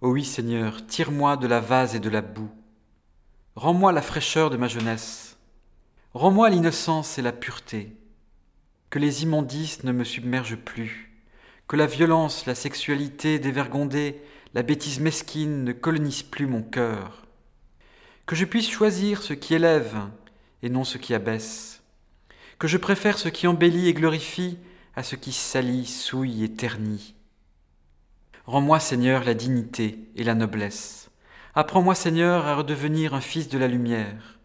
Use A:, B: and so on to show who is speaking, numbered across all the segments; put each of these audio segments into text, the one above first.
A: Ô oui, Seigneur, tire-moi de la vase et de la boue. Rends-moi la fraîcheur de ma jeunesse. Rends-moi l'innocence et la pureté. Que les immondices ne me submergent plus. Que la violence, la sexualité dévergondée, la bêtise mesquine ne colonisent plus mon cœur. Que je puisse choisir ce qui élève et non ce qui abaisse. Que je préfère ce qui embellit et glorifie à ce qui salit, souille et ternit. Rends-moi, Seigneur, la dignité et la noblesse. Apprends-moi, Seigneur, à redevenir un fils de la lumière.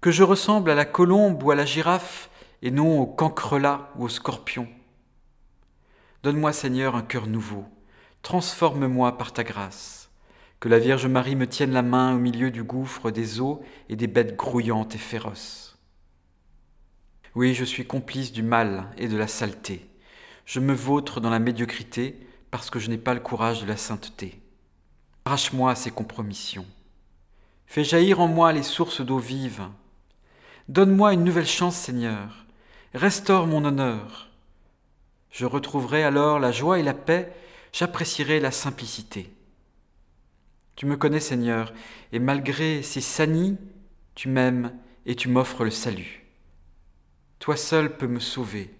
A: Que je ressemble à la colombe ou à la girafe, et non au cancrelat ou au scorpion. Donne-moi, Seigneur, un cœur nouveau. Transforme-moi par ta grâce. Que la Vierge Marie me tienne la main au milieu du gouffre des eaux et des bêtes grouillantes et féroces. Oui, je suis complice du mal et de la saleté. Je me vautre dans la médiocrité, parce que je n'ai pas le courage de la sainteté. Arrache-moi ces compromissions. Fais jaillir en moi les sources d'eau vive. Donne-moi une nouvelle chance, Seigneur. Restaure mon honneur. Je retrouverai alors la joie et la paix, j'apprécierai la simplicité. Tu me connais, Seigneur, et malgré ces sanies, tu m'aimes et tu m'offres le salut. Toi seul peux me sauver.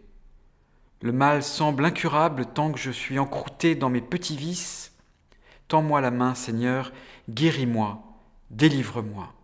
A: Le mal semble incurable tant que je suis encrouté dans mes petits vices. Tends-moi la main, Seigneur, guéris-moi, délivre-moi.